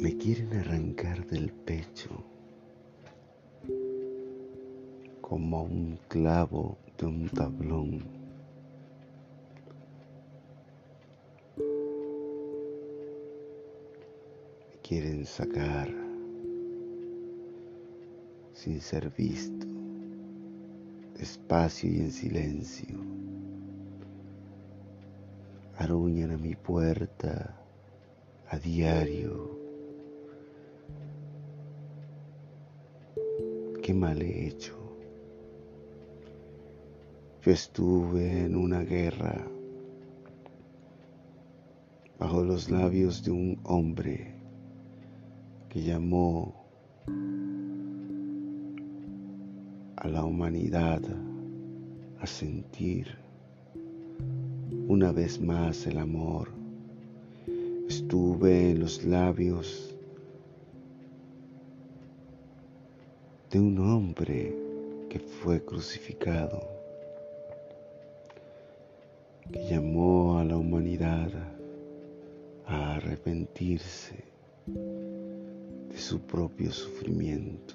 me quieren arrancar del pecho como un clavo de un tablón. Me quieren sacar sin ser visto, despacio y en silencio. Aruñan a mi puerta a diario qué mal he hecho. Yo estuve en una guerra bajo los labios de un hombre que llamó a la humanidad a sentir una vez más el amor. Estuve en los labios de un hombre que fue crucificado, que llamó a la humanidad a arrepentirse de su propio sufrimiento.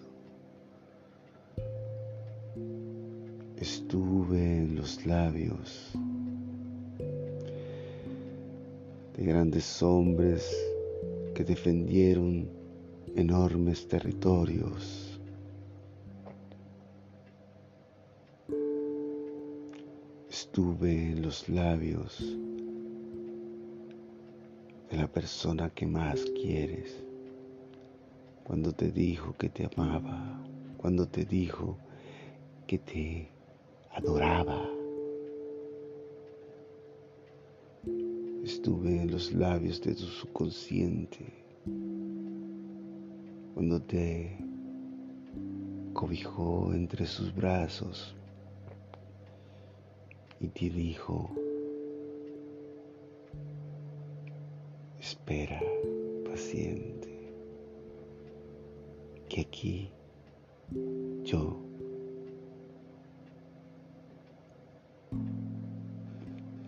Estuve en los labios de grandes hombres que defendieron enormes territorios estuve en los labios de la persona que más quieres, cuando te dijo que te amaba, cuando te dijo que te adoraba. Estuve en los labios de tu subconsciente, cuando te cobijó entre sus brazos y te dijo, espera paciente, que aquí yo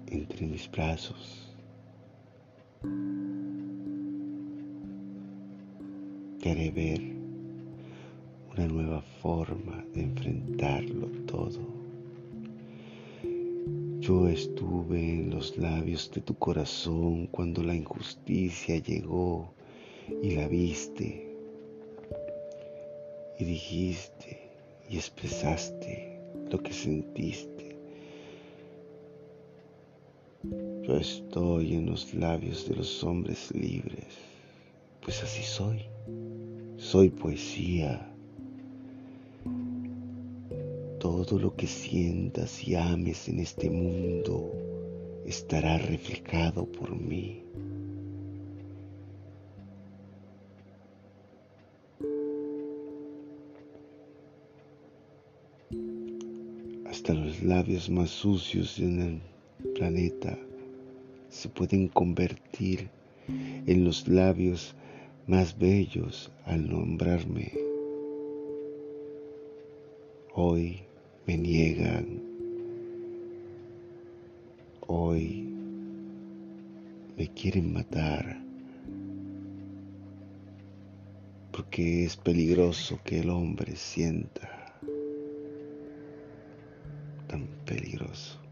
entre mis brazos te haré ver una nueva forma de enfrentarlo todo. Yo estuve en los labios de tu corazón cuando la injusticia llegó y la viste y dijiste y expresaste lo que sentiste. Yo estoy en los labios de los hombres libres, pues así soy. Soy poesía todo lo que sientas y ames en este mundo estará reflejado por mí. Hasta los labios más sucios en el planeta se pueden convertir en los labios más bellos al nombrarme. Hoy me niegan. Hoy me quieren matar porque es peligroso que el hombre sienta tan peligroso.